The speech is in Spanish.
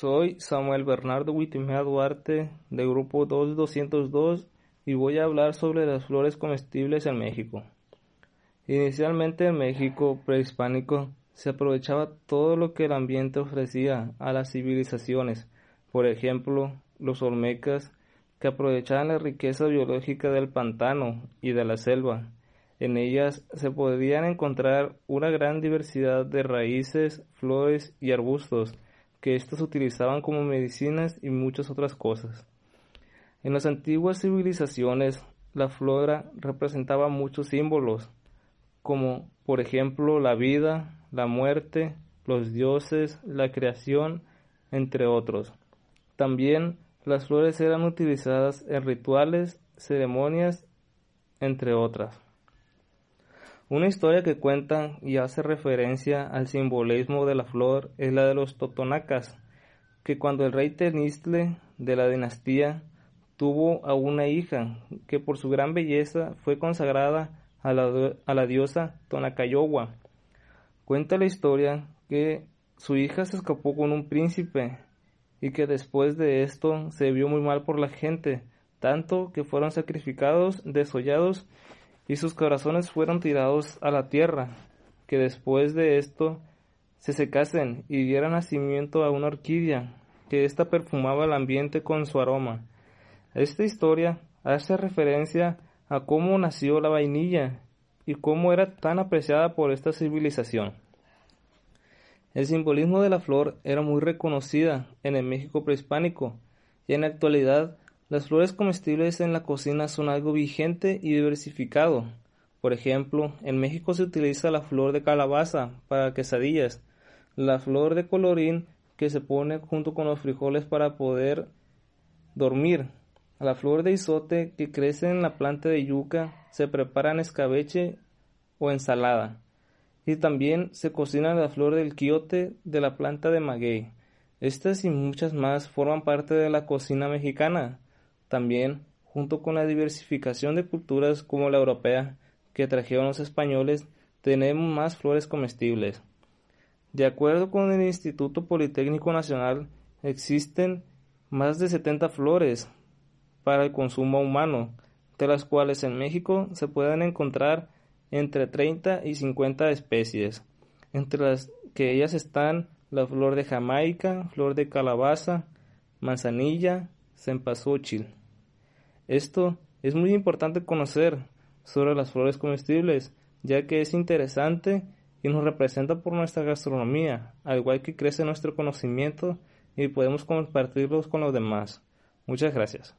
Soy Samuel Bernardo Witimea Duarte de Grupo 2202 y voy a hablar sobre las flores comestibles en México. Inicialmente en México prehispánico se aprovechaba todo lo que el ambiente ofrecía a las civilizaciones, por ejemplo, los olmecas que aprovechaban la riqueza biológica del pantano y de la selva. En ellas se podían encontrar una gran diversidad de raíces, flores y arbustos, que éstos utilizaban como medicinas y muchas otras cosas. En las antiguas civilizaciones, la flora representaba muchos símbolos, como por ejemplo la vida, la muerte, los dioses, la creación, entre otros. También las flores eran utilizadas en rituales, ceremonias, entre otras. Una historia que cuenta y hace referencia al simbolismo de la flor es la de los totonacas, que cuando el rey Tenistle de la dinastía tuvo a una hija que por su gran belleza fue consagrada a la, a la diosa Tonacayowa. Cuenta la historia que su hija se escapó con un príncipe y que después de esto se vio muy mal por la gente, tanto que fueron sacrificados, desollados y sus corazones fueron tirados a la tierra, que después de esto se secasen y dieran nacimiento a una orquídea, que ésta perfumaba el ambiente con su aroma. Esta historia hace referencia a cómo nació la vainilla y cómo era tan apreciada por esta civilización. El simbolismo de la flor era muy reconocida en el México prehispánico y en la actualidad las flores comestibles en la cocina son algo vigente y diversificado. Por ejemplo, en México se utiliza la flor de calabaza para quesadillas, la flor de colorín que se pone junto con los frijoles para poder dormir, la flor de isote que crece en la planta de yuca se prepara en escabeche o ensalada. Y también se cocina la flor del quiote de la planta de maguey. Estas y muchas más forman parte de la cocina mexicana. También, junto con la diversificación de culturas como la europea que trajeron los españoles, tenemos más flores comestibles. De acuerdo con el Instituto Politécnico Nacional, existen más de 70 flores para el consumo humano, de las cuales en México se pueden encontrar entre 30 y 50 especies, entre las que ellas están la flor de Jamaica, flor de calabaza, manzanilla, cempasúchil. Esto es muy importante conocer sobre las flores comestibles, ya que es interesante y nos representa por nuestra gastronomía, al igual que crece nuestro conocimiento y podemos compartirlos con los demás. Muchas gracias.